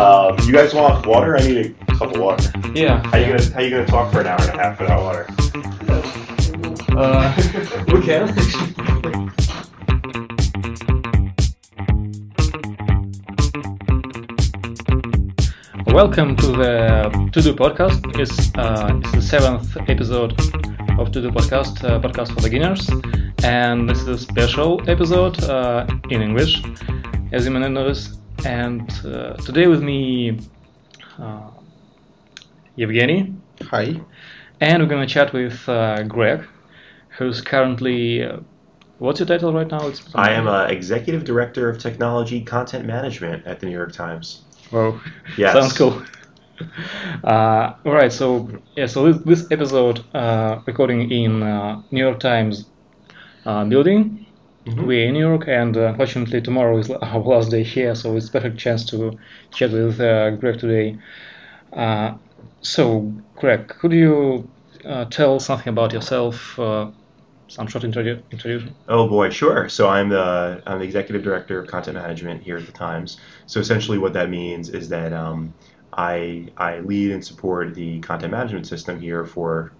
Um, you guys want water? I need a cup of water. Yeah. How you gonna How you gonna talk for an hour and a half without water? Uh, we can. Welcome to the To Do podcast. It's, uh, it's the seventh episode of To Do podcast, uh, podcast for beginners, and this is a special episode uh, in English, as you may notice. And uh, today with me, uh, Evgeny, Hi. and we're gonna chat with uh, Greg, who's currently. Uh, what's your title right now? It's I am uh, executive director of technology content management at the New York Times. Wow. Yes. Sounds cool. Uh, all right. So yeah. So this, this episode uh, recording in uh, New York Times uh, building. Mhm. We're in New York, and uh, unfortunately tomorrow is our last day here, so it's perfect chance to chat with uh, Greg today. Uh, so, Greg, could you uh, tell something about yourself? Uh, some short introdu- introduction. Oh boy, sure. So I'm the I'm the executive director of content management here at the Times. So essentially, what that means is that um, I I lead and support the content management system here for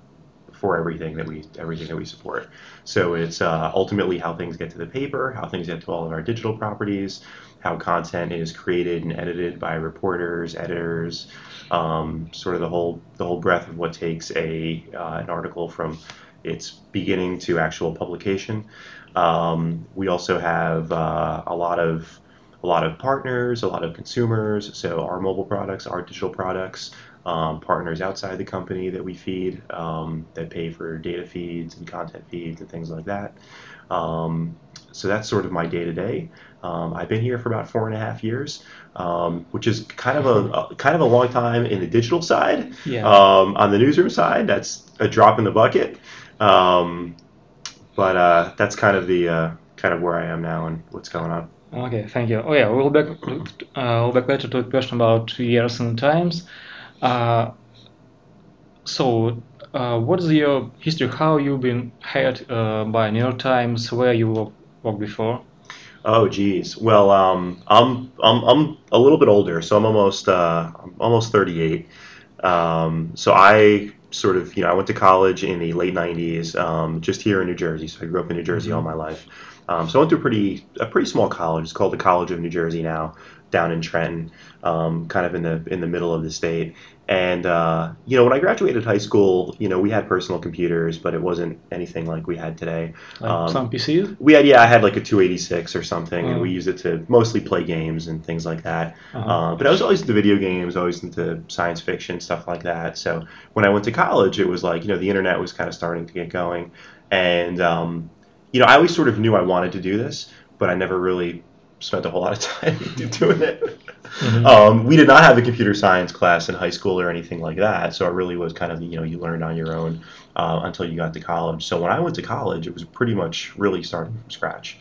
for everything that we everything that we support. So it's uh, ultimately how things get to the paper, how things get to all of our digital properties, how content is created and edited by reporters, editors, um, sort of the whole the whole breadth of what takes a uh, an article from its beginning to actual publication. Um, we also have uh, a lot of a lot of partners, a lot of consumers. So our mobile products, our digital products, um, partners outside the company that we feed um, that pay for data feeds and content feeds and things like that. Um, so that's sort of my day to day. I've been here for about four and a half years, um, which is kind of a, a kind of a long time in the digital side. Yeah. Um, on the newsroom side, that's a drop in the bucket. Um, but uh, that's kind of the uh, kind of where I am now and what's going on. Okay, thank you. Oh yeah, we'll back uh, we'll back later to a question about years and times. Uh, so, uh, what is your history? How you've been hired uh, by New York Times? Where you work, worked before? Oh geez. Well, um, I'm I'm I'm a little bit older, so I'm almost uh, I'm almost 38. Um, so I sort of you know I went to college in the late 90s, um, just here in New Jersey. So I grew up in New Jersey all my life. Um, so I went to a pretty a pretty small college. It's called the College of New Jersey now, down in Trenton, um, kind of in the in the middle of the state. And uh, you know, when I graduated high school, you know, we had personal computers, but it wasn't anything like we had today. Like Um, some PCs? We had, yeah, I had like a 286 or something, and Oh. we used it to mostly play games and things like that. Uh-huh. Uh, but I was always into video games, always into science fiction, stuff like that. So when I went to college, it was like, you know, the internet was kind of starting to get going. And, um, you know, I always sort of knew I wanted to do this, but I never really spent a whole lot of time doing it. Mhm. Um, we did not have a computer science class in high school or anything like that, so it really was kind of you know you learned on your own uh, until you got to college. So when I went to college, it was pretty much really starting from scratch.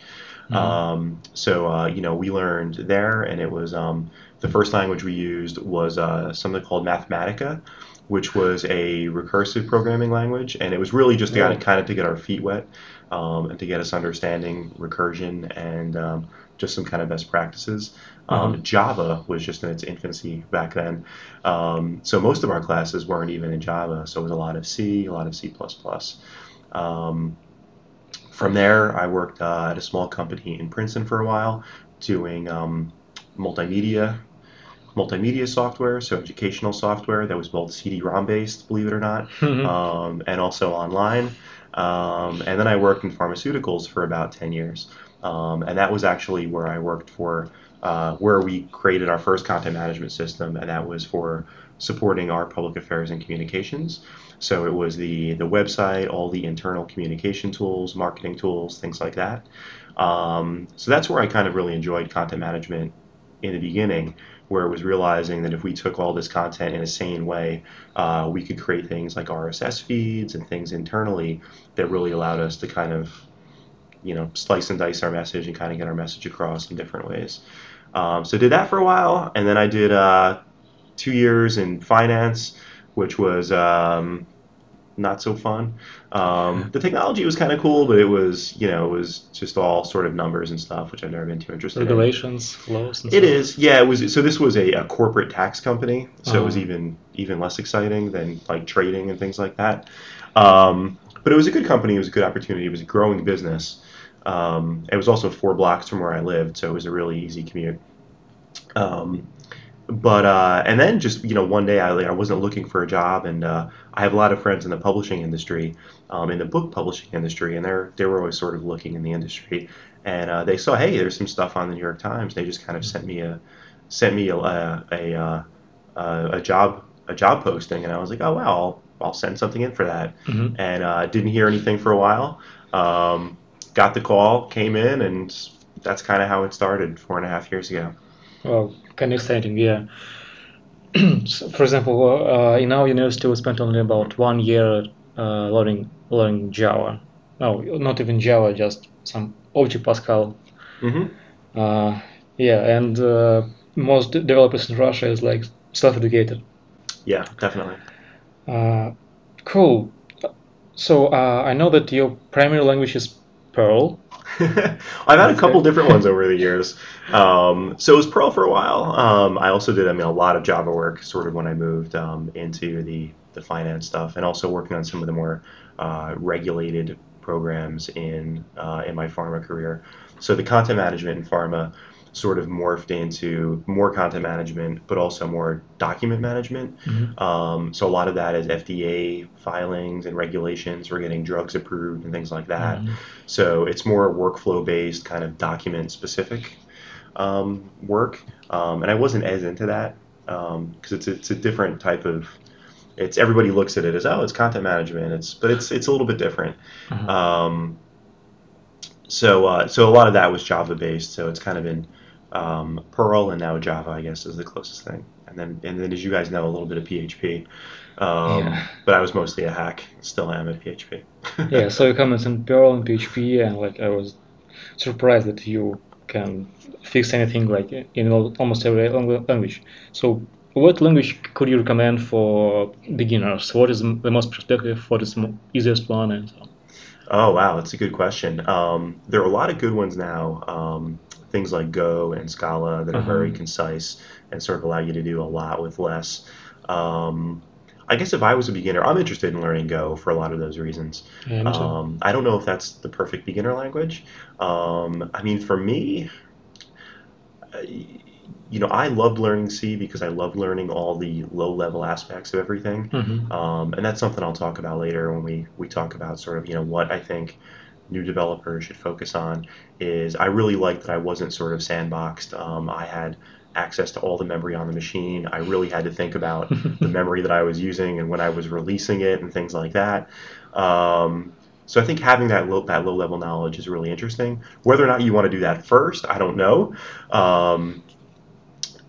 Mhm. Um, so uh, you know we learned there, and it was um, the first language we used was uh, something called Mathematica, which was a recursive programming language, and it was really just to Really? kind of to get our feet wet um, and to get us understanding recursion and um, just some kind of best practices. Um. Java was just in its infancy back then, um, so most of our classes weren't even in Java. So it was a lot of C, a lot of C++. Um, from there, I worked uh, at a small company in Princeton for a while, doing um, multimedia multimedia software, so educational software that was both CD-ROM based, believe it or not, Mhm. um, and also online. Um, and then I worked in pharmaceuticals for about 10 years. Um, and that was actually where I worked for, uh, where we created our first content management system, and that was for supporting our public affairs and communications. So it was the, the website, all the internal communication tools, marketing tools, things like that. Um, so that's where I kind of really enjoyed content management in the beginning, where it was realizing that if we took all this content in a sane way, uh, we could create things like RSS feeds and things internally that really allowed us to kind of, you know, slice and dice our message and kind of get our message across in different ways. Um, so did that for a while, and then I did uh, two years in finance, which was um, not so fun. Um, the technology was kind of cool, but it was you know it was just all sort of numbers and stuff, which I've never been too interested Regulations, flows. in. It is, yeah. It was so this was a, a corporate tax company, so it was Oh. even even less exciting than like trading and things like that. Um, but it was a good company. It was a good opportunity. It was a growing business. Um, it was also four blocks from where I lived, so it was a really easy commute. Um, but uh, and then just you know one day I like I wasn't looking for a job, and uh, I have a lot of friends in the publishing industry, um, in the book publishing industry, and they're they were always sort of looking in the industry, and uh, they saw hey there's some stuff on the New York Times. They just kind of sent me a sent me a a, a, uh, a, a job a job posting, and I was like oh wow I'll, I'll send something in for that, Mhm. and uh, didn't hear anything for a while. Um, got the call, came in, and that's kind of how it started four and a half years ago. Well, kind of exciting, yeah. So, for example, uh, in our university, we spent only about one year uh, learning learning Java. No, not even Java, just some Object Pascal. hmm Uh, yeah, and uh, most developers in Russia is like self-educated. Yeah, definitely. Uh, cool. So uh, I know that your primary language is Perl. I've had a couple different ones over the years. Um, so it was Perl for a while. Um, I also did, I mean, a lot of Java work sort of when I moved um, into the, the finance stuff and also working on some of the more uh, regulated programs in, uh, in my pharma career. So the content management in pharma sort of morphed into more content management, but also more document management. Mhm. Um, so a lot of that is FDA filings and regulations. We're getting drugs approved and things like that. Mhm. So it's more workflow based, kind of document specific um, work. Um, and I wasn't as into that because it's it's a different type of. It's everybody looks at it as oh it's content management. It's but it's it's a little bit different. Mhm. Um, so uh, so a lot of that was Java based. So it's kind of been um, Perl and now Java, I guess, is the closest thing. And then and then as you guys know, a little bit of PHP. Um, Yeah. But I was mostly a hack. Still am at PHP. yeah, so you comments in Perl and PHP, and like I was surprised that you can fix anything like in almost every language. So, what language could you recommend for beginners? What is the most perspective? What is the easiest one? And so on? Oh wow, that's a good question. Um, there are a lot of good ones now. Um, things like Go and Scala that are very Uh-huh. concise and sort of allow you to do a lot with less. Um, I guess if I was a beginner, I'm interested in learning Go for a lot of those reasons. Yeah. Um, I don't know if that's the perfect beginner language. Um, I mean, for me, you know, I loved learning C because I loved learning all the low-level aspects of everything. Mhm. Um, and that's something I'll talk about later when we, we talk about sort of, you know, what I think new developers should focus on is I really liked that I wasn't sort of sandboxed. Um, I had access to all the memory on the machine. I really had to think about the memory that I was using and when I was releasing it and things like that. Um, so I think having that low, that low level knowledge is really interesting. Whether or not you want to do that first, I don't know. Um,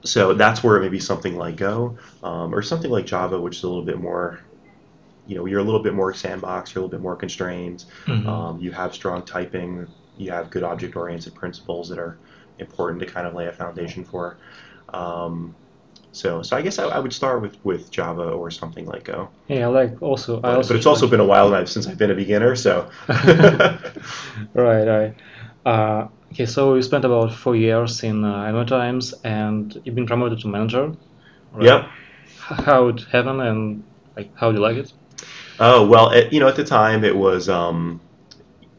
so that's where maybe something like Go um, or something like Java, which is a little bit more, you know, you're a little bit more sandbox, you're a little bit more constrained. Mhm. Um, you have strong typing, you have good object oriented principles that are important to kind of lay a foundation for. Um, so, so I guess I, I would start with, with Java or something like Go. yeah, I like also. I But, also but it's also been a while I've, since I've been a beginner, so. right, right. Uh, okay, so you spent about four years in uh, Times, and you've been promoted to manager. right? Yep. How it happened, and like how do you like it? Oh well, at, you know, at the time it was um,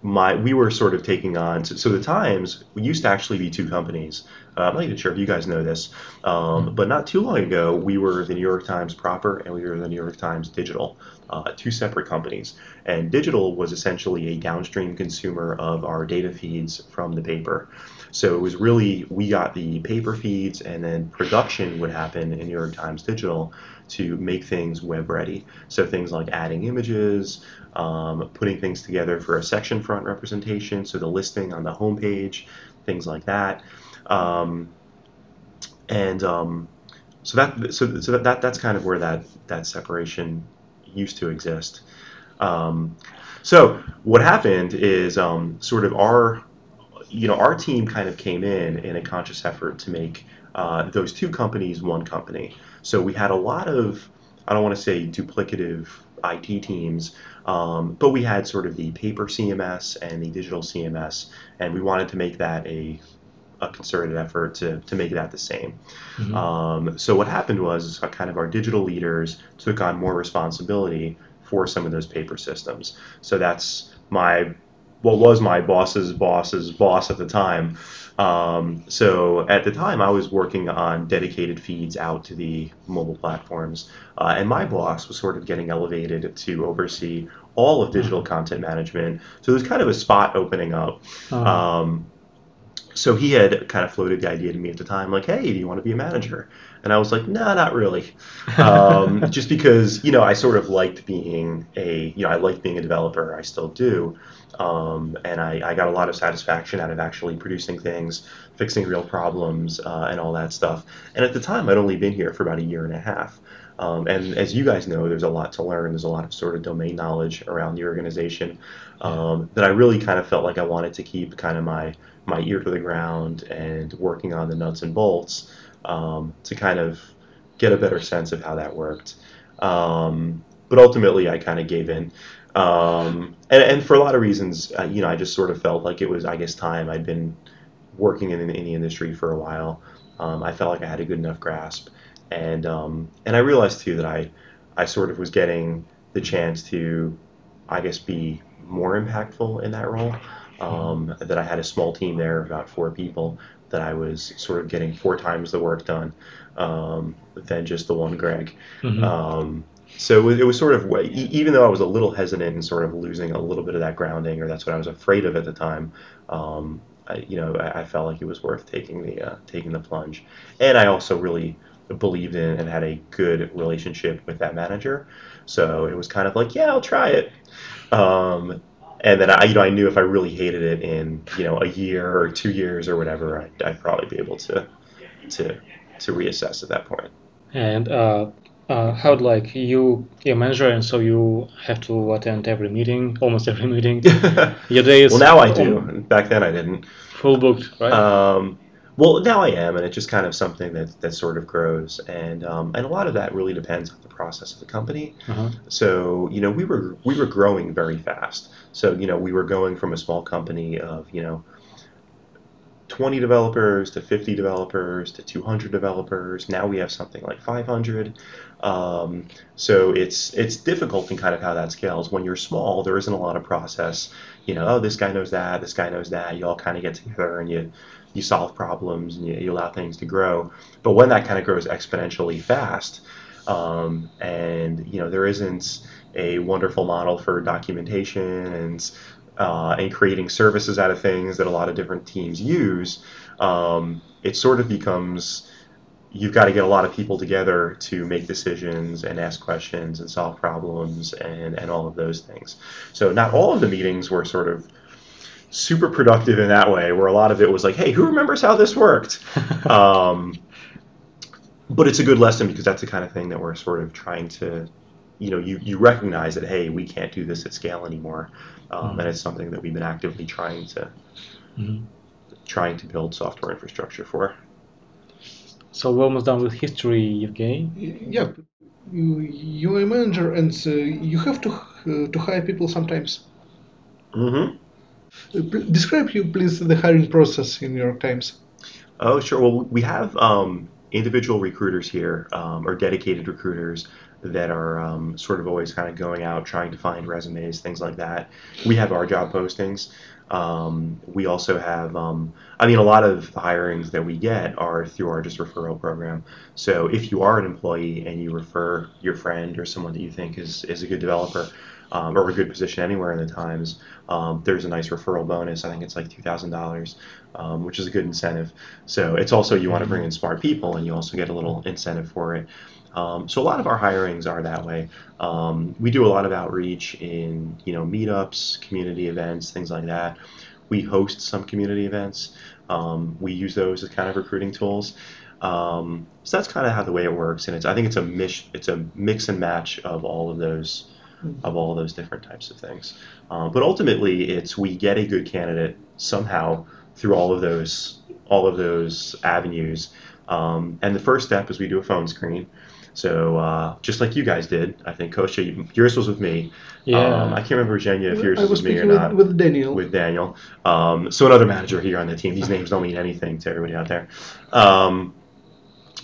my we were sort of taking on. So, so the Times we used to actually be two companies. Uh, I'm not even sure if you guys know this, um, but not too long ago we were the New York Times proper and we were the New York Times Digital, uh, two separate companies. And digital was essentially a downstream consumer of our data feeds from the paper. So it was really we got the paper feeds, and then production would happen in New York Times Digital to make things web ready. So things like adding images, um, putting things together for a section front representation, so the listing on the homepage, things like that. Um, and um, so that so, so that, that that's kind of where that that separation used to exist. Um, so what happened is um, sort of our you know our team kind of came in in a conscious effort to make uh, those two companies one company. So we had a lot of I don't want to say duplicative IT teams. Um, but we had sort of the paper CMS and the digital CMS, and we wanted to make that a a concerted effort to, to make that the same. Mm-hmm. Um, so what happened was kind of our digital leaders took on more responsibility for some of those paper systems. So that's my what was my boss's boss's boss at the time. Um, so at the time, I was working on dedicated feeds out to the mobile platforms, uh, and my boss was sort of getting elevated to oversee all of digital content management. So there's kind of a spot opening up. Uh-huh. Um, so he had kind of floated the idea to me at the time, like, "Hey, do you want to be a manager?" And I was like, "No, nah, not really," um, just because you know I sort of liked being a you know I liked being a developer. I still do, um, and I, I, got a lot of satisfaction out of actually producing things, fixing real problems, uh, and all that stuff. And at the time, I'd only been here for about a year and a half. Um, and as you guys know, there's a lot to learn. There's a lot of sort of domain knowledge around the organization um, that I really kind of felt like I wanted to keep kind of my my ear to the ground and working on the nuts and bolts um, to kind of get a better sense of how that worked. Um, but ultimately, I kind of gave in. Um, and, and for a lot of reasons, uh, you know, I just sort of felt like it was, I guess, time. I'd been working in, in the industry for a while. Um, I felt like I had a good enough grasp, and um, and I realized too that I, I sort of was getting the chance to, I guess, be more impactful in that role. Um, that I had a small team there of about four people that I was sort of getting four times the work done um, than just the one Greg. Mm-hmm. So it was sort of even though I was a little hesitant and sort of losing a little bit of that grounding, or that's what I was afraid of at the time. Um, I, you know, I, I, felt like it was worth taking the uh, taking the plunge, and I also really believed in and had a good relationship with that manager. So it was kind of like, yeah, I'll try it. Um, and then I, you know, I knew if I really hated it in you know a year or two years or whatever, I'd, I'd probably be able to to to reassess at that point. And uh, uh, how like you you're a manager and so you have to attend every meeting almost every meeting. Your day is well now i do. back then i didn't. full booked right? Um, well now i am and it's just kind of something that, that sort of grows and um, and a lot of that really depends on the process of the company. Uh-huh. so you know we were we were growing very fast. So you know we were going from a small company of you know 20 developers to 50 developers to 200 developers. Now we have something like 500. Um, so it's it's difficult in kind of how that scales. When you're small, there isn't a lot of process. You know, oh, this guy knows that, this guy knows that. You all kind of get together and you you solve problems and you, you allow things to grow. But when that kind of grows exponentially fast, um, and you know there isn't a wonderful model for documentation and uh, and creating services out of things that a lot of different teams use, um, it sort of becomes you've got to get a lot of people together to make decisions and ask questions and solve problems and, and all of those things. So not all of the meetings were sort of super productive in that way, where a lot of it was like, hey, who remembers how this worked? um, but it's a good lesson because that's the kind of thing that we're sort of trying to you know you, you recognize that hey we can't do this at scale anymore um, mm-hmm. and it's something that we've been actively trying to mm-hmm. trying to build software infrastructure for so we're almost done with history Evgeny. yeah you're a manager and uh, you have to uh, to hire people sometimes mm-hmm. Uh, describe you please the hiring process in New York times oh sure well we have um, individual recruiters here um, or dedicated recruiters that are um, sort of always kind of going out trying to find resumes, things like that. We have our job postings. Um, we also have, um, I mean, a lot of the hirings that we get are through our just referral program. So if you are an employee and you refer your friend or someone that you think is, is a good developer um, or a good position anywhere in the Times, um, there's a nice referral bonus. I think it's like $2,000, um, which is a good incentive. So it's also you want to bring in smart people and you also get a little incentive for it. Um, so a lot of our hirings are that way. Um, we do a lot of outreach in you know meetups, community events, things like that. We host some community events. Um, we use those as kind of recruiting tools. Um, so that's kind of how the way it works, and it's I think it's a mix it's a mix and match of all of those of all of those different types of things. Um, but ultimately, it's we get a good candidate somehow through all of those all of those avenues. Um, and the first step is we do a phone screen. So uh, just like you guys did, I think Kosha, yours was with me. Yeah. Um, I can't remember Zhenya if yours I was, was with me or speaking with, not. with Daniel. with Daniel. Um, so another manager here on the team. These names don't mean anything to everybody out there. Um,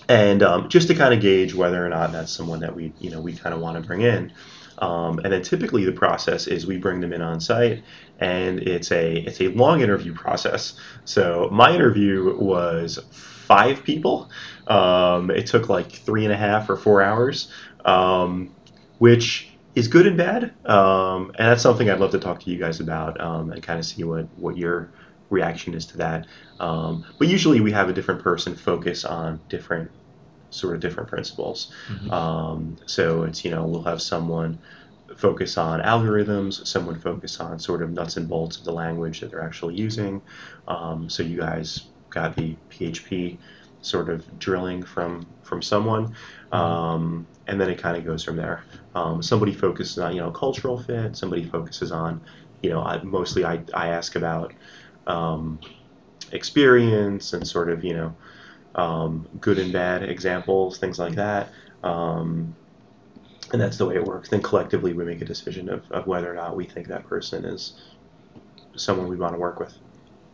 and um, just to kind of gauge whether or not that's someone that we, you know, we kind of want to bring in. Um, and then typically the process is we bring them in on site, and it's a it's a long interview process. So my interview was five people. Um, it took like three and a half or four hours, um, which is good and bad. Um, and that's something I'd love to talk to you guys about um, and kind of see what what your reaction is to that. Um, but usually we have a different person focus on different sort of different principles. Mhm. Um, so it's you know we'll have someone focus on algorithms, someone focus on sort of nuts and bolts of the language that they're actually using. Um, so you guys got the PHP sort of drilling from from someone, um, and then it kind of goes from there. Um, somebody focuses on you know cultural fit. Somebody focuses on you know I, mostly I, I ask about um, experience and sort of you know um, good and bad examples, things like that. Um, and that's the way it works. Then collectively we make a decision of, of whether or not we think that person is someone we want to work with.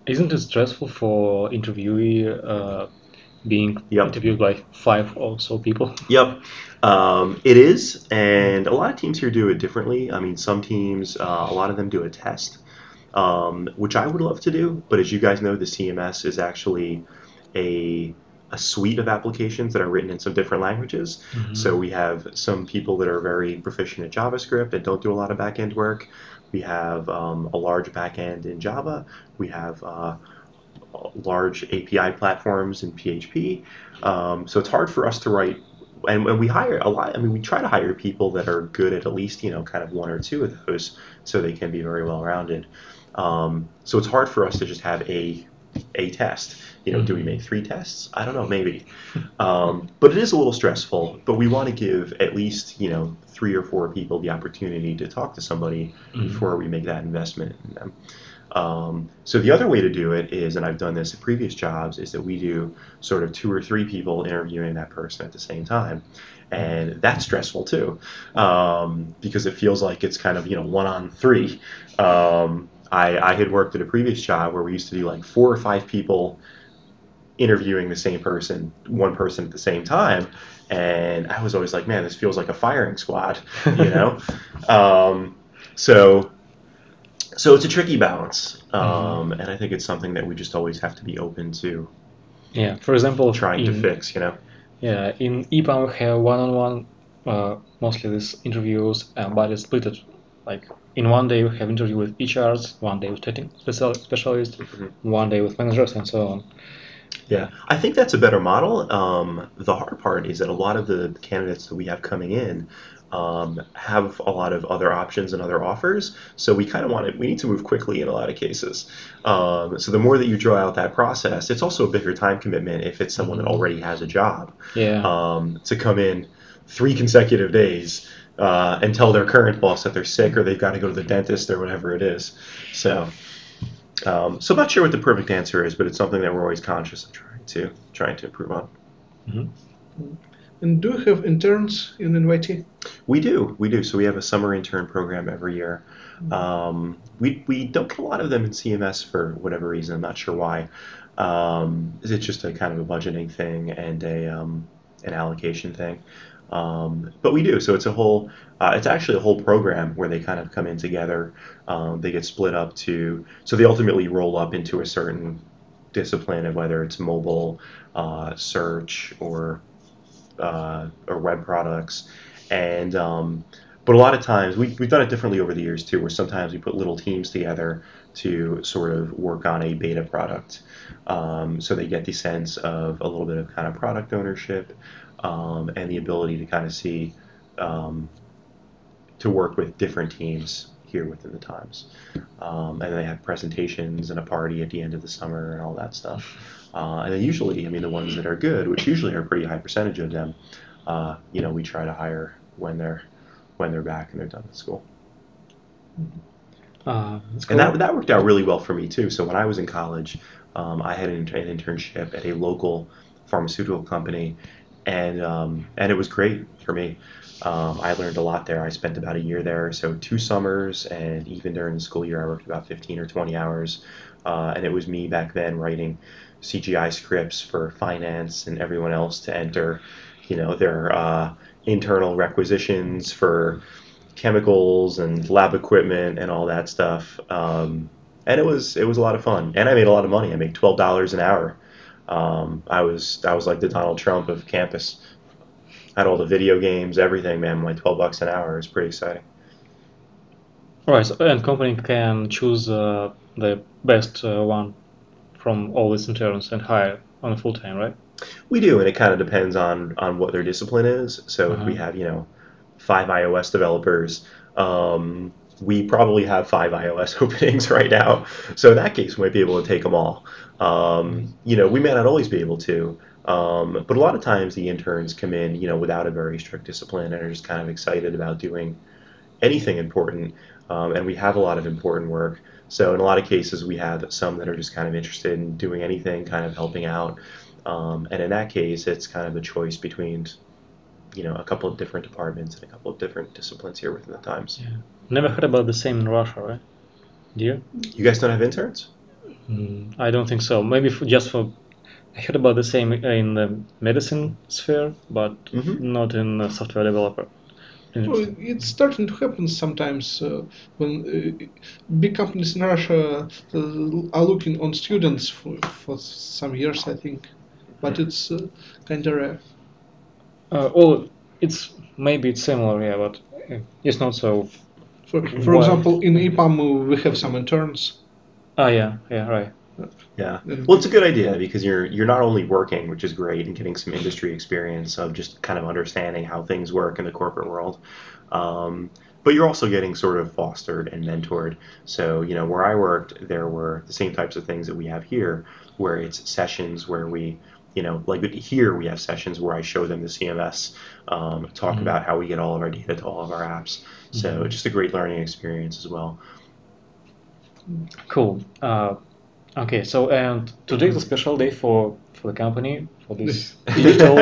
Isn't it stressful for interviewee uh, being Yep. interviewed by five or so people? Yep, um, it is, and a lot of teams here do it differently. I mean, some teams, uh, a lot of them do a test, um, which I would love to do. But as you guys know, the CMS is actually a a suite of applications that are written in some different languages. So we have some people that are very proficient at JavaScript and don't do a lot of back end work. We have um, a large back end in Java. We have uh, large API platforms in PHP. Um, so it's hard for us to write. And, and we hire a lot. I mean, we try to hire people that are good at at least you know kind of one or two of those, so they can be very well rounded. Um, so it's hard for us to just have a a test. You know, do we make three tests? I don't know, maybe. Um, but it is a little stressful. But we want to give at least you know three or four people the opportunity to talk to somebody Mhm. before we make that investment in them. Um, so the other way to do it is, and I've done this at previous jobs, is that we do sort of two or three people interviewing that person at the same time, and that's stressful too, um, because it feels like it's kind of you know one on three. Um, I, I had worked at a previous job where we used to do like four or five people interviewing the same person, one person at the same time, and I was always like, man, this feels like a firing squad, you know. um, so, so it's a tricky balance, um, and I think it's something that we just always have to be open to Yeah. For example, trying to fix, you know. Yeah, in EPAM we have one-on-one, uh, mostly these interviews, uh, but it's split. it. Like in one day we have interview with HRs, one day with testing special specialist, Mhm. one day with managers, and so on. Yeah, I think that's a better model. Um, the hard part is that a lot of the candidates that we have coming in um, have a lot of other options and other offers. So we kind of want to, we need to move quickly in a lot of cases. Um, so the more that you draw out that process, it's also a bigger time commitment if it's someone that already has a job Yeah. um, to come in three consecutive days uh, and tell their current boss that they're sick or they've got to go to the dentist or whatever it is. So, um, so I'm not sure what the perfect answer is, but it's something that we're always conscious of trying to trying to improve on. And do you have interns in NYT? We do, we do. So we have a summer intern program every year. Um, we we don't get a lot of them in CMS for whatever reason. I'm not sure why. Um, it's just a kind of a budgeting thing and a um, an allocation thing. Um, but we do. So it's a whole. Uh, it's actually a whole program where they kind of come in together. Um, they get split up to. So they ultimately roll up into a certain discipline of whether it's mobile, uh, search, or uh, or web products, and um, but a lot of times we, we've done it differently over the years too, where sometimes we put little teams together to sort of work on a beta product, um, so they get the sense of a little bit of kind of product ownership um, and the ability to kind of see um, to work with different teams here within the times, um, and they have presentations and a party at the end of the summer and all that stuff. Uh, and then usually, I mean, the ones that are good, which usually are a pretty high percentage of them, uh, you know, we try to hire when they're when they're back and they're done with school. Uh, And that that worked out really well for me too. So when I was in college, um, I had an, inter- an internship at a local pharmaceutical company, and um, and it was great for me. Um, I learned a lot there. I spent about a year there, so two summers, and even during the school year, I worked about 15 or 20 hours. Uh, and it was me back then writing CGI scripts for finance and everyone else to enter, you know, their uh, internal requisitions for chemicals and lab equipment and all that stuff. Um, and it was it was a lot of fun, and I made a lot of money. I made twelve dollars an hour. Um, I was I was like the Donald Trump of campus. I had all the video games, everything, man. My twelve bucks an hour is pretty exciting. Right, so, and company can choose uh, the best uh, one from all these interns and hire on a full time, right? We do, and it kind of depends on on what their discipline is. So if we Uh-huh. have you know five iOS developers, um, we probably have five iOS openings right now. So in that case, we might be able to take them all. Um, you know, we may not always be able to, um, but a lot of times the interns come in, you know, without a very strict discipline and are just kind of excited about doing anything important. Um, and we have a lot of important work. So in a lot of cases, we have some that are just kind of interested in doing anything, kind of helping out. Um, and in that case, it's kind of a choice between, you know, a couple of different departments and a couple of different disciplines here within the Times. Yeah. Never heard about the same in Russia, right? Do you? You guys don't have interns? Mm, I don't think so. Maybe for, just for. I heard about the same in the medicine sphere, but Mhm. not in the software developer. Well, it's starting to happen sometimes uh, when uh, big companies in Russia uh, are looking on students for, for some years, I think, but it's uh, kind of rare. Uh, well, it's maybe it's similar, yeah, but uh, it's not so. For, for example, in EPAM uh, we have some interns. Ah, yeah, yeah, right. Yeah. Well, it's a good idea because you're you're not only working, which is great, and getting some industry experience of just kind of understanding how things work in the corporate world, um, but you're also getting sort of fostered and mentored. So you know, where I worked, there were the same types of things that we have here, where it's sessions where we, you know, like here we have sessions where I show them the CMS, um, talk Mhm. about how we get all of our data to all of our apps. So Mhm. just a great learning experience as well. Cool. Uh, okay, so and today is a special day for for the company for this digital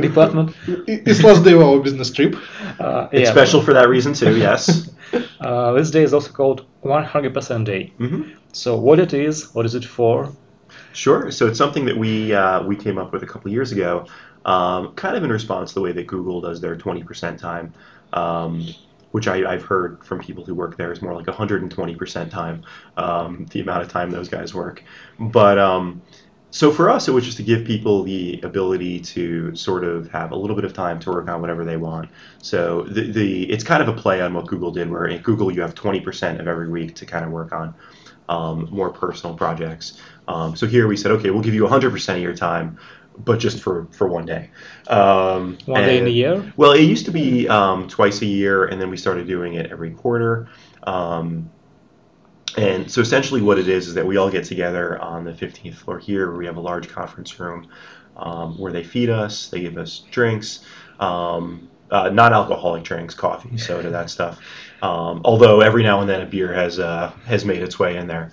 department. It's last day of our business trip. Uh, It's yeah, special for that reason too. Yes. Uh, this day is also called 100% Day. hmm So what it is, what is it for? Sure. So it's something that we uh, we came up with a couple of years ago, um, kind of in response to the way that Google does their 20% time, um, which I, I've heard from people who work there is more like 120% time, um, the amount of time those guys work. But um, so for us, it was just to give people the ability to sort of have a little bit of time to work on whatever they want. So the, the it's kind of a play on what Google did, where at Google you have 20% of every week to kind of work on um, more personal projects. Um, so here we said, okay, we'll give you 100% of your time, but just for, for one day. Um, One day in and- a year? Well, it used to be um, twice a year, and then we started doing it every quarter. Um, and so essentially, what it is is that we all get together on the 15th floor here, where we have a large conference room um, where they feed us, they give us drinks, um, uh, non-alcoholic drinks, coffee, soda, that stuff. Um, although every now and then a beer has uh, has made its way in there.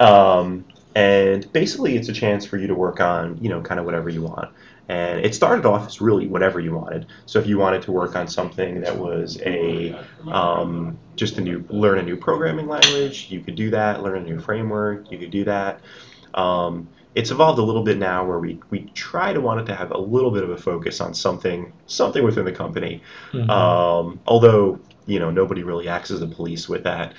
Um, and basically, it's a chance for you to work on, you know, kind of whatever you want. And it started off as really whatever you wanted. So if you wanted to work on something that was a um, just a new learn a new programming language, you could do that. Learn a new framework, you could do that. Um, it's evolved a little bit now where we, we try to want it to have a little bit of a focus on something something within the company. Mhm. Um, although you know nobody really acts as the police with that,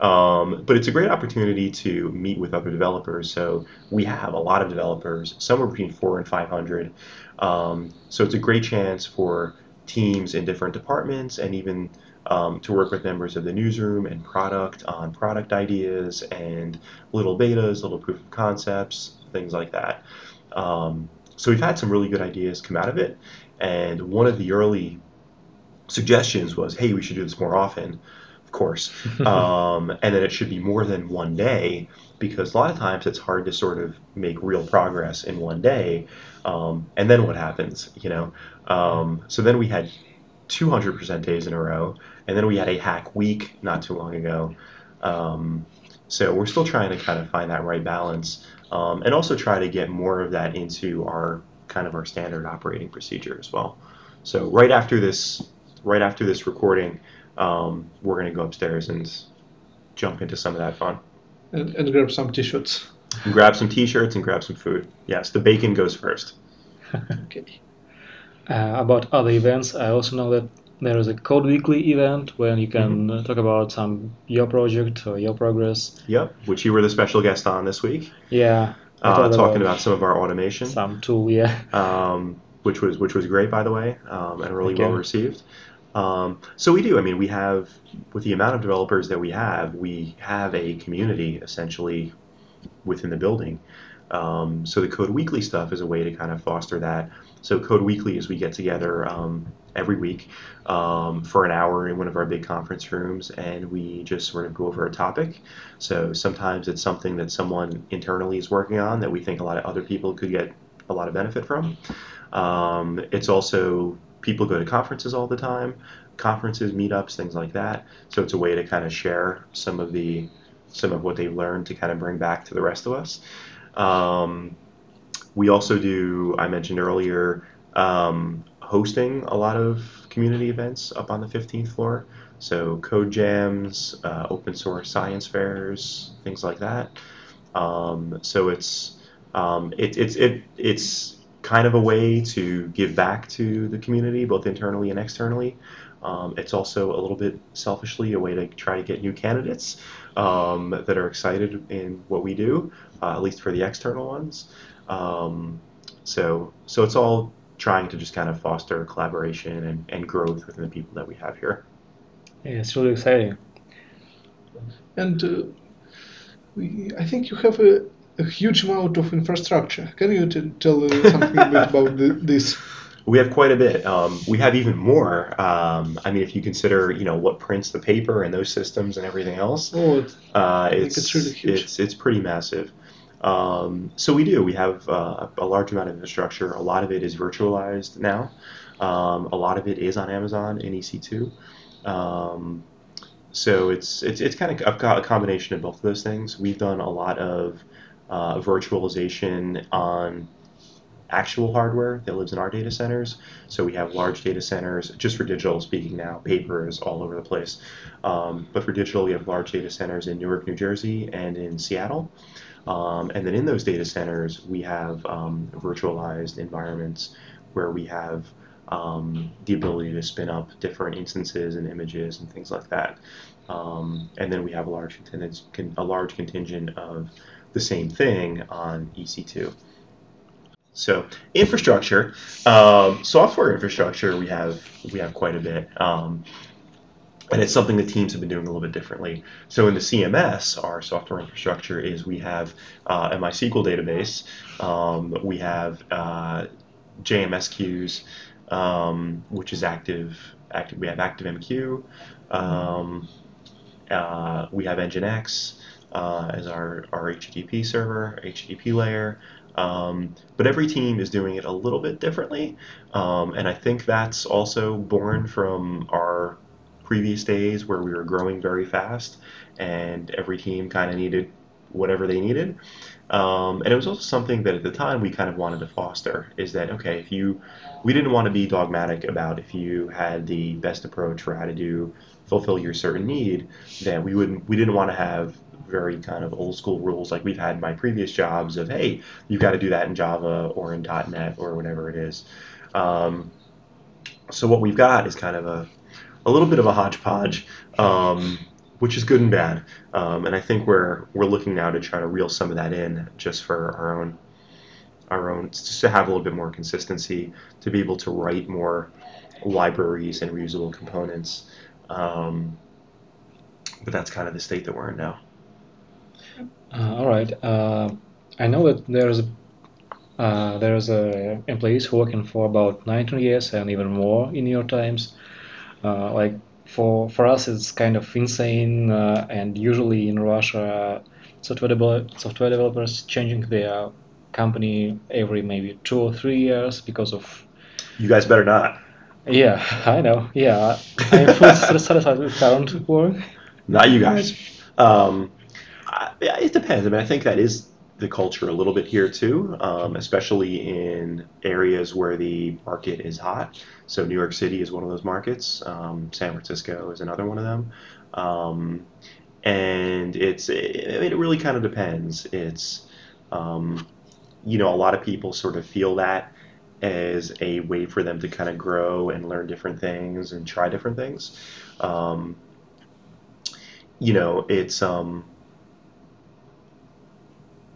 um, but it's a great opportunity to meet with other developers. So we have a lot of developers, somewhere between four and five hundred. Um, so it's a great chance for teams in different departments and even um, to work with members of the newsroom and product on product ideas and little betas, little proof of concepts, things like that. Um, so we've had some really good ideas come out of it, and one of the early suggestions was, "Hey, we should do this more often." Of course, um, and then it should be more than one day because a lot of times it's hard to sort of make real progress in one day. Um, and then what happens, you know? Um, so then we had 200% days in a row, and then we had a hack week not too long ago. Um, so we're still trying to kind of find that right balance, um, and also try to get more of that into our kind of our standard operating procedure as well. So right after this, right after this recording, um, we're going to go upstairs and jump into some of that fun. And, and grab some t-shirts. And grab some t-shirts and grab some food. Yes, the bacon goes first. Okay. Uh, about other events, I also know that there is a Code Weekly event where you can uh, talk about some your project or your progress. Yep, which you were the special guest on this week, Yeah, uh, talking about some of our automation. some tool. Yeah, um, which was which was great by the way, um, and really you. well received. Um, so we do. I mean, we have with the amount of developers that we have, we have a community essentially within the building. Um, so the Code Weekly stuff is a way to kind of foster that. So Code Weekly is we get together um, every week um, for an hour in one of our big conference rooms, and we just sort of go over a topic. So sometimes it's something that someone internally is working on that we think a lot of other people could get a lot of benefit from. Um, it's also people go to conferences all the time, conferences, meetups, things like that. So it's a way to kind of share some of the some of what they've learned to kind of bring back to the rest of us. Um, we also do, I mentioned earlier, um, hosting a lot of community events up on the 15th floor. So code jams, uh, open source science fairs, things like that. Um, so it's um, it, it's it, it's kind of a way to give back to the community, both internally and externally. Um, it's also a little bit selfishly a way to try to get new candidates um, that are excited in what we do, uh, at least for the external ones. Um, so so it's all trying to just kind of foster collaboration and, and growth within the people that we have here. yeah it's really exciting. And uh, we, I think you have a, a huge amount of infrastructure. Can you t- tell uh, something bit about the, this? We have quite a bit. Um, we have even more. Um, I mean, if you consider, you know, what prints the paper and those systems and everything else, Oh, it- uh, it's it's really huge. It's it's pretty massive. Um, so we do. We have uh, a large amount of infrastructure. A lot of it is virtualized now. Um, a lot of it is on Amazon in EC2. Um, so it's it's it's kind of a, a combination of both of those things. We've done a lot of uh, virtualization on actual hardware that lives in our data centers. So we have large data centers, just for digital speaking now, paper is all over the place. Um, but for digital, we have large data centers in Newark, New Jersey, and in Seattle. Um, and then in those data centers, we have um, virtualized environments where we have um, the ability to spin up different instances and images and things like that. Um, and then we have a large a large contingent of the same thing on EC2. So infrastructure, um, software infrastructure, we have we have quite a bit, um, and it's something the teams have been doing a little bit differently. So in the CMS, our software infrastructure is we have uh, a MySQL database, um, we have uh, JMS queues, um, which is active. Active. We have ActiveMQ. Um, uh, we have Nginx uh, as our, our HTTP server, HTTP layer. Um, but every team is doing it a little bit differently. Um, and I think that's also born from our previous days where we were growing very fast and every team kind of needed whatever they needed. Um, and it was also something that at the time we kind of wanted to foster is that, okay, if you, we didn't want to be dogmatic about if you had the best approach for how to do, fulfill your certain need, that we wouldn't, we didn't want to have very kind of old school rules. Like we've had in my previous jobs of hey you've got to do that in java or in. Net or whatever it is. Um, so what we've got is kind of a, a little bit of a hodgepodge um, which is good and bad. Um, and i think we're we're looking now to try to reel some of that in just for our own our own just to have a little bit more consistency to be able to write more libraries and reusable components. Um, but that's kind of the state that we're in now all right. Uh, I know that there's uh, there's uh, employees who working for about 19 years and even more in your times. Uh, like for for us, it's kind of insane. Uh, and usually in Russia, software develop, software developers changing their company every maybe two or three years because of you guys better not yeah I know yeah I'm fully satisfied with current work. not you guys um, I, it depends. I mean, I think that is the culture a little bit here too, um, especially in areas where the market is hot. So New York City is one of those markets. Um, San Francisco is another one of them. Um, and it's it, it really kind of depends. It's um, you know a lot of people sort of feel that as a way for them to kind of grow and learn different things and try different things. Um, you know, it's um,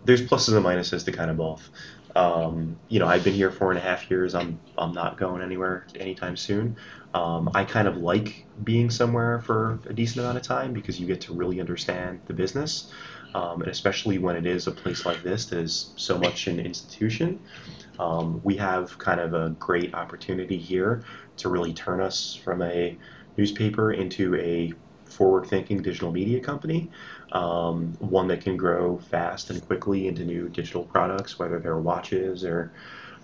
there's pluses and minuses to kind of both. Um, you know, I've been here four and a half years. I'm I'm not going anywhere anytime soon. Um, I kind of like being somewhere for a decent amount of time because you get to really understand the business, um, and especially when it is a place like this that is so much an institution. Um, we have kind of a great opportunity here to really turn us from a newspaper into a forward-thinking digital media company, um, one that can grow fast and quickly into new digital products, whether they're watches or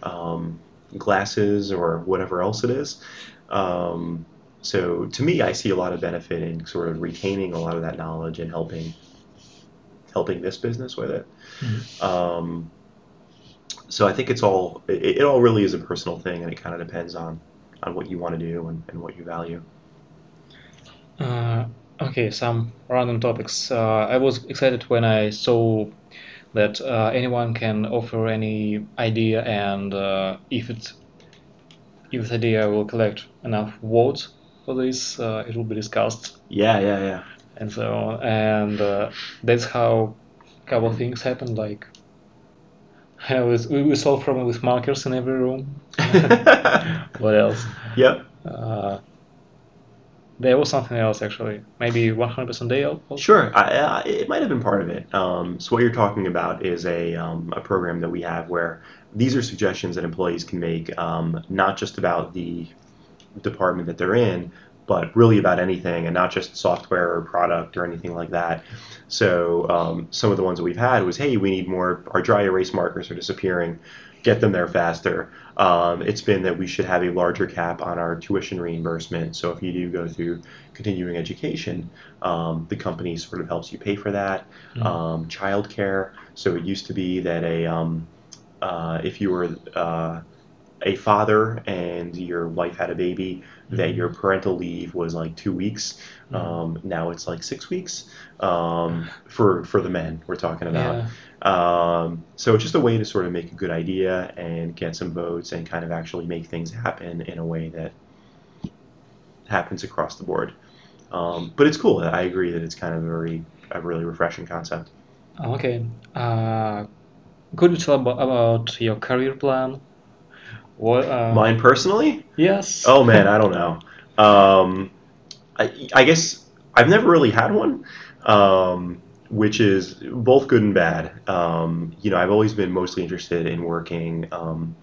um, glasses or whatever else it is. Um, so to me, I see a lot of benefit in sort of retaining a lot of that knowledge and helping helping this business with it. Mm-hmm. Um, so I think it's all it, it, all really is a personal thing, and it kind of depends on on what you want to do and, and what you value. Uh, okay, some random topics. Uh, I was excited when I saw that uh, anyone can offer any idea, and uh, if it if this idea will collect enough votes for this, uh, it will be discussed. Yeah, yeah, yeah. And so on, and uh, that's how a couple of things happened. Like I was, we, we solved problem with markers in every room. what else? Yep. Uh, there was something else actually. Maybe 100% day? Sure, I, I, it might have been part of it. Um, so what you're talking about is a um, a program that we have where these are suggestions that employees can make, um, not just about the department that they're in, but really about anything and not just software or product or anything like that. So um, some of the ones that we've had was, hey, we need more, our dry erase markers are disappearing, get them there faster. Um, it's been that we should have a larger cap on our tuition reimbursement. So if you do go through continuing education, um, the company sort of helps you pay for that. Mm-hmm. Um, childcare. So it used to be that a um, uh, if you were uh, a father and your wife had a baby, mm-hmm. that your parental leave was like two weeks. Mm-hmm. Um, now it's like six weeks um, for for the men. We're talking about. Yeah. Um, so it's just a way to sort of make a good idea and get some votes and kind of actually make things happen in a way that happens across the board. Um, but it's cool. I agree that it's kind of a very a really refreshing concept. Okay. Uh, could you tell about, about your career plan? What? Uh, Mine personally? Yes. Oh man, I don't know. Um, I, I guess I've never really had one, um, which is both good and bad. Um, you know, I've always been mostly interested in working um,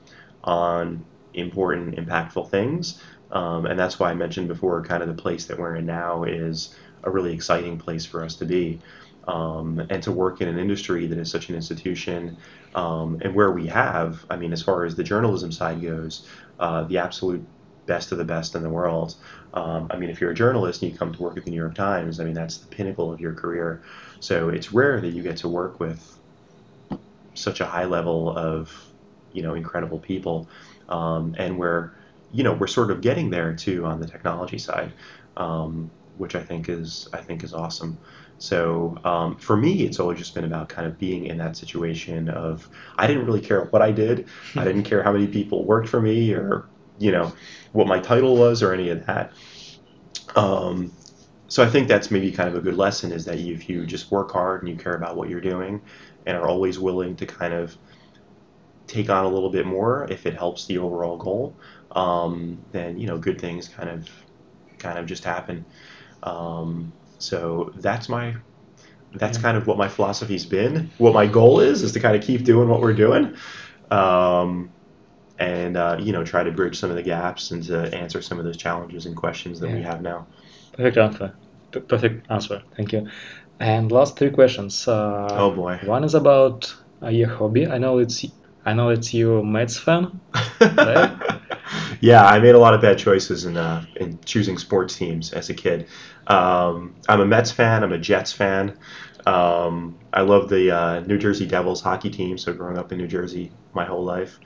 on important, impactful things, um, and that's why I mentioned before, kind of the place that we're in now is a really exciting place for us to be um, and to work in an industry that is such an institution um, and where we have, I mean, as far as the journalism side goes, uh, the absolute best of the best in the world. Um, I mean, if you're a journalist and you come to work at the New York Times, I mean, that's the pinnacle of your career. So it's rare that you get to work with such a high level of, you know, incredible people. Um, and we're, you know, we're sort of getting there too on the technology side, um, which I think is, I think is awesome. So um, for me, it's always just been about kind of being in that situation of I didn't really care what I did. I didn't care how many people worked for me or you know what my title was or any of that. Um, so I think that's maybe kind of a good lesson is that if you just work hard and you care about what you're doing and are always willing to kind of take on a little bit more if it helps the overall goal, um, then you know good things kind of kind of just happen. Um, so that's my that's kind of what my philosophy's been. What my goal is is to kind of keep doing what we're doing, um, and uh, you know try to bridge some of the gaps and to answer some of those challenges and questions that yeah. we have now. Perfect answer. Perfect answer. Thank you. And last three questions. Uh, oh boy. One is about uh, your hobby. I know it's I know it's you Mets fan. Right? yeah, I made a lot of bad choices in uh, in choosing sports teams as a kid. Um, I'm a Mets fan. I'm a Jets fan. Um, I love the uh, New Jersey Devils hockey team. So growing up in New Jersey my whole life.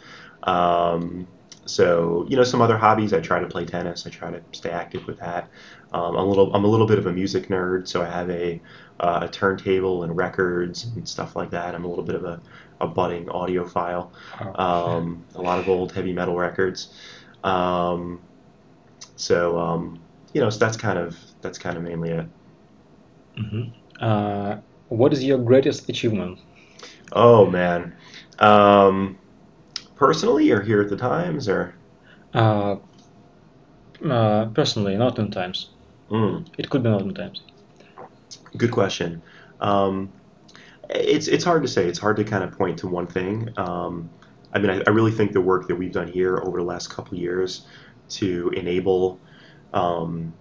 Um, so you know, some other hobbies. I try to play tennis. I try to stay active with that. Um, I'm a little I'm a little bit of a music nerd, so I have a, uh, a turntable and records and stuff like that. I'm a little bit of a, a budding audiophile. Um, a lot of old heavy metal records. Um, so um, you know, so that's kind of that's kind of mainly it. Mhm. Uh, what is your greatest achievement? Oh man, um, personally or here at the Times or Uh, uh, personally, not in times. Mm, It could be not in times. good question. Um, it's it's hard to say. It's hard to kind of point to one thing. Um, I mean, I, I really think the work that we've done here over the last couple of years to enable um,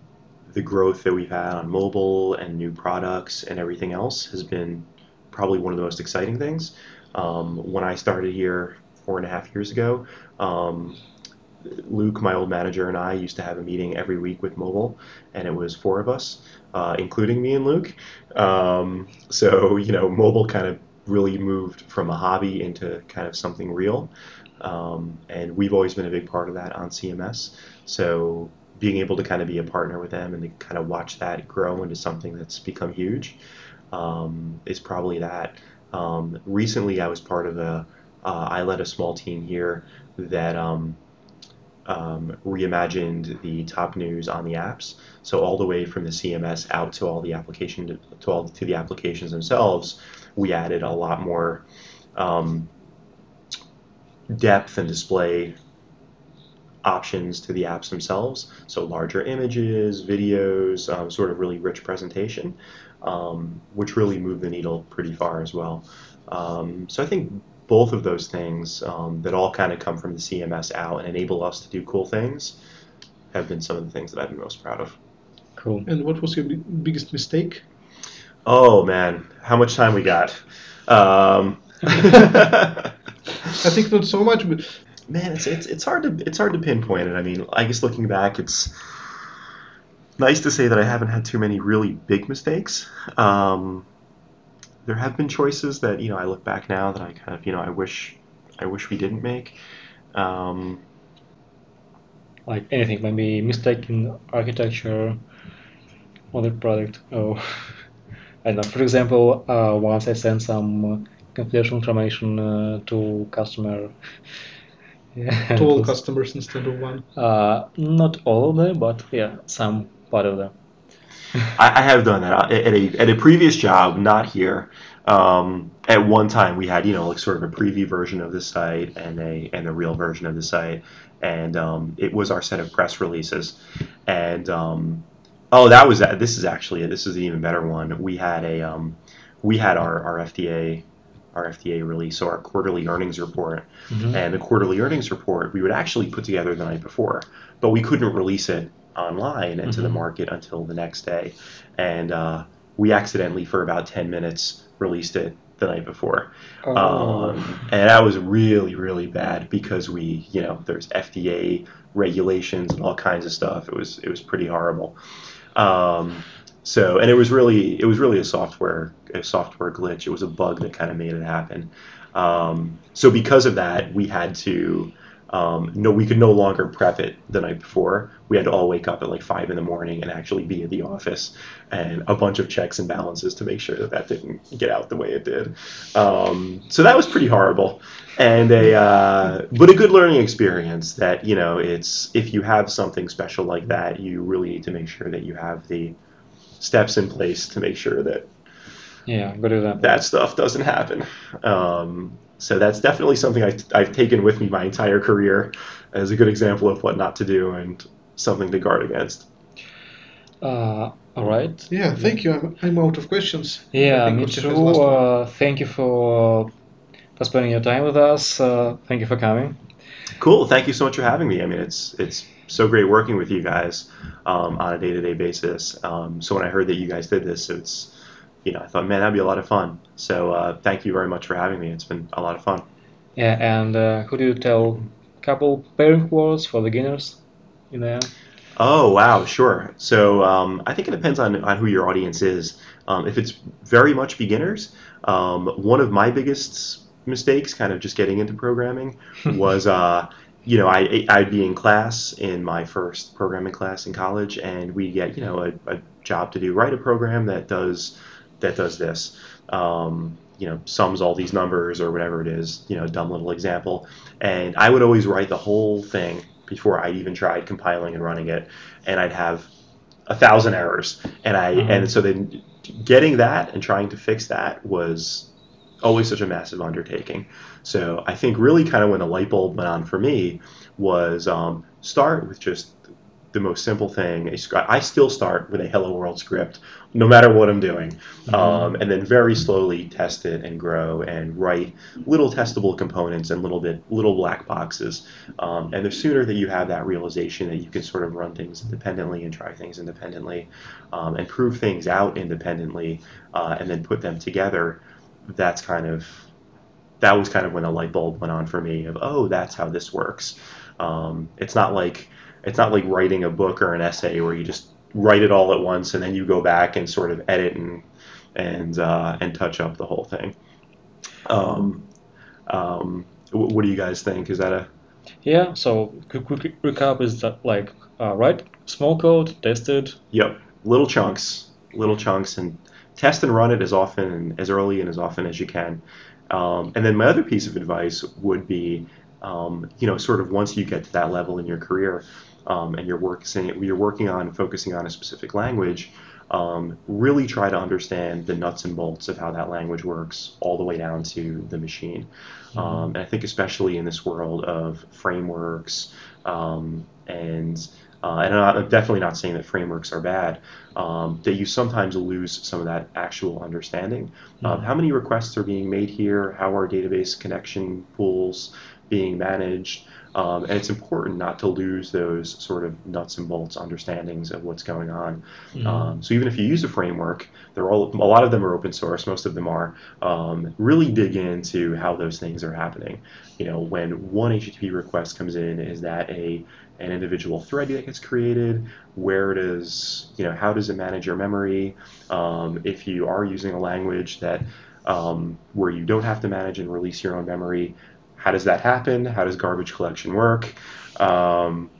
the growth that we've had on mobile and new products and everything else has been probably one of the most exciting things. Um, when I started here four and a half years ago, um, Luke, my old manager, and I used to have a meeting every week with mobile, and it was four of us, uh, including me and Luke. Um, so, you know, mobile kind of really moved from a hobby into kind of something real. Um, and we've always been a big part of that on CMS. So, being able to kind of be a partner with them and to kind of watch that grow into something that's become huge um, is probably that. Um, recently, I was part of a, uh, I led a small team here that um, um, reimagined the top news on the apps. So all the way from the CMS out to all the application to, to all to the applications themselves, we added a lot more um, depth and display options to the apps themselves. So larger images, videos, um, sort of really rich presentation, um, which really moved the needle pretty far as well. Um, so I think both of those things um, that all kind of come from the CMS out and enable us to do cool things have been some of the things that I've been most proud of. Cool. And what was your bi- biggest mistake? Oh man, how much time we got? Um, I think not so much, but man, it's, it's it's hard to it's hard to pinpoint it. I mean, I guess looking back, it's nice to say that I haven't had too many really big mistakes. Um, there have been choices that you know I look back now that I kind of you know I wish I wish we didn't make. Um, Like anything, maybe mistake in architecture or the product. Oh, I don't know. For example, uh, once I sent some uh, confidential information uh, to customer. Yeah, to all was- customers instead of one. Uh, not all of them, but yeah, some part of them. I, I have done that at a at a previous job, not here. Um, at one time, we had you know like sort of a preview version of the site and a and a real version of the site, and um, it was our set of press releases. And um, oh, that was that. This is actually this is an even better one. We had a um, we had our our FDA our FDA release, so our quarterly earnings report. Mhm. And the quarterly earnings report we would actually put together the night before, but we couldn't release it online and to the market until the next day. And uh, we accidentally, for about 10 minutes, released it the night before. Oh. Um, and that was really, really bad because we, you know, there's FDA regulations and all kinds of stuff. It was, it was pretty horrible. Um, so, and it was really, it was really a software, a software glitch. It was a bug that kind of made it happen. Um, so because of that, we had to, um, no, we could no longer prep it the night before. We had to all wake up at like five in the morning and actually be at the office, and a bunch of checks and balances to make sure that that didn't get out the way it did. Um, so that was pretty horrible, and a uh, but a good learning experience. That you know, it's if you have something special like that, you really need to make sure that you have the steps in place to make sure that Yeah, good that stuff doesn't happen. Um, so that's definitely something I, I've taken with me my entire career as a good example of what not to do and something to guard against. Uh, all right. Yeah, thank you. I'm, I'm out of questions. Yeah, me too. has last one. Uh, thank you for for spending your time with us. Uh, thank you for coming. Cool. Thank you so much for having me. I mean, it's it's so great working with you guys um, on a day to day basis. Um, so when I heard that you guys did this, it's you know I thought, man, that'd be a lot of fun. So uh, thank you very much for having me. It's been a lot of fun. Yeah, and uh, could you tell a couple pairing words for beginners in there? Oh wow, sure. So um, I think it depends on, on who your audience is. Um, if it's very much beginners, um, one of my biggest mistakes, kind of just getting into programming, was uh, you know I I'd be in class in my first programming class in college, and we get you know a, a job to do write a program that does that does this. Um, you know, sums all these numbers or whatever it is, you know, dumb little example. And I would always write the whole thing before I even tried compiling and running it, and I'd have a thousand errors. And I mm-hmm. and so then getting that and trying to fix that was always such a massive undertaking. So I think really kind of when the light bulb went on for me was um, start with just the most simple thing. I still start with a hello world script, no matter what I'm doing, mm-hmm. um, and then very slowly test it and grow and write little testable components and little bit little black boxes. Um, and the sooner that you have that realization that you can sort of run things independently and try things independently, um, and prove things out independently, uh, and then put them together, that's kind of that was kind of when the light bulb went on for me of oh that's how this works. Um, it's not like it's not like writing a book or an essay where you just write it all at once and then you go back and sort of edit and and uh, and touch up the whole thing. Um, um, what do you guys think? Is that a yeah? So quick, quick recap is that like uh, write small code, test it. Yep, little chunks, little chunks, and test and run it as often and as early and as often as you can. Um, and then my other piece of advice would be, um, you know, sort of once you get to that level in your career, um, and you're working you're working on focusing on a specific language, um, really try to understand the nuts and bolts of how that language works, all the way down to the machine. Mm-hmm. Um, and I think especially in this world of frameworks um, and uh, and I'm definitely not saying that frameworks are bad, um, that you sometimes lose some of that actual understanding mm-hmm. how many requests are being made here, how are database connection pools being managed, um, and it's important not to lose those sort of nuts and bolts understandings of what's going on. Mm-hmm. Um, so even if you use a framework, they're all a lot of them are open source. Most of them are. Um, really dig into how those things are happening. You know, when one HTTP request comes in, is that a an individual thread that gets created? Where does you know how does it manage your memory? Um, if you are using a language that um, where you don't have to manage and release your own memory, how does that happen? How does garbage collection work? Um,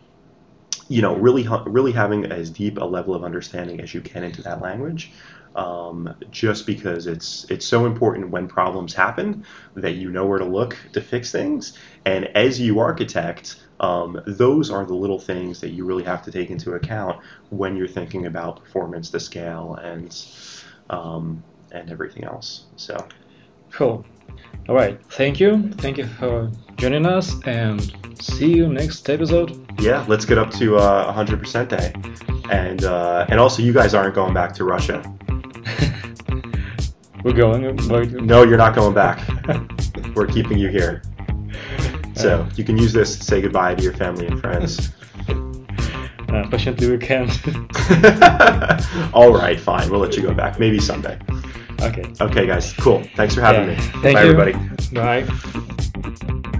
you know, really, really having as deep a level of understanding as you can into that language, um, just because it's it's so important when problems happen that you know where to look to fix things. And as you architect, um, those are the little things that you really have to take into account when you're thinking about performance, the scale, and um, and everything else. So, cool. All right. Thank you. Thank you for joining us and see you next episode. Yeah, let's get up to uh, 100% day. And uh, and also you guys aren't going back to Russia. We're going. No, you're not going back. We're keeping you here. So you can use this to say goodbye to your family and friends. Unfortunately, we can't. All right, fine. We'll let you go back. Maybe someday. Okay. Okay, guys. Cool. Thanks for having yeah. me. Thank Bye, you. everybody. Bye.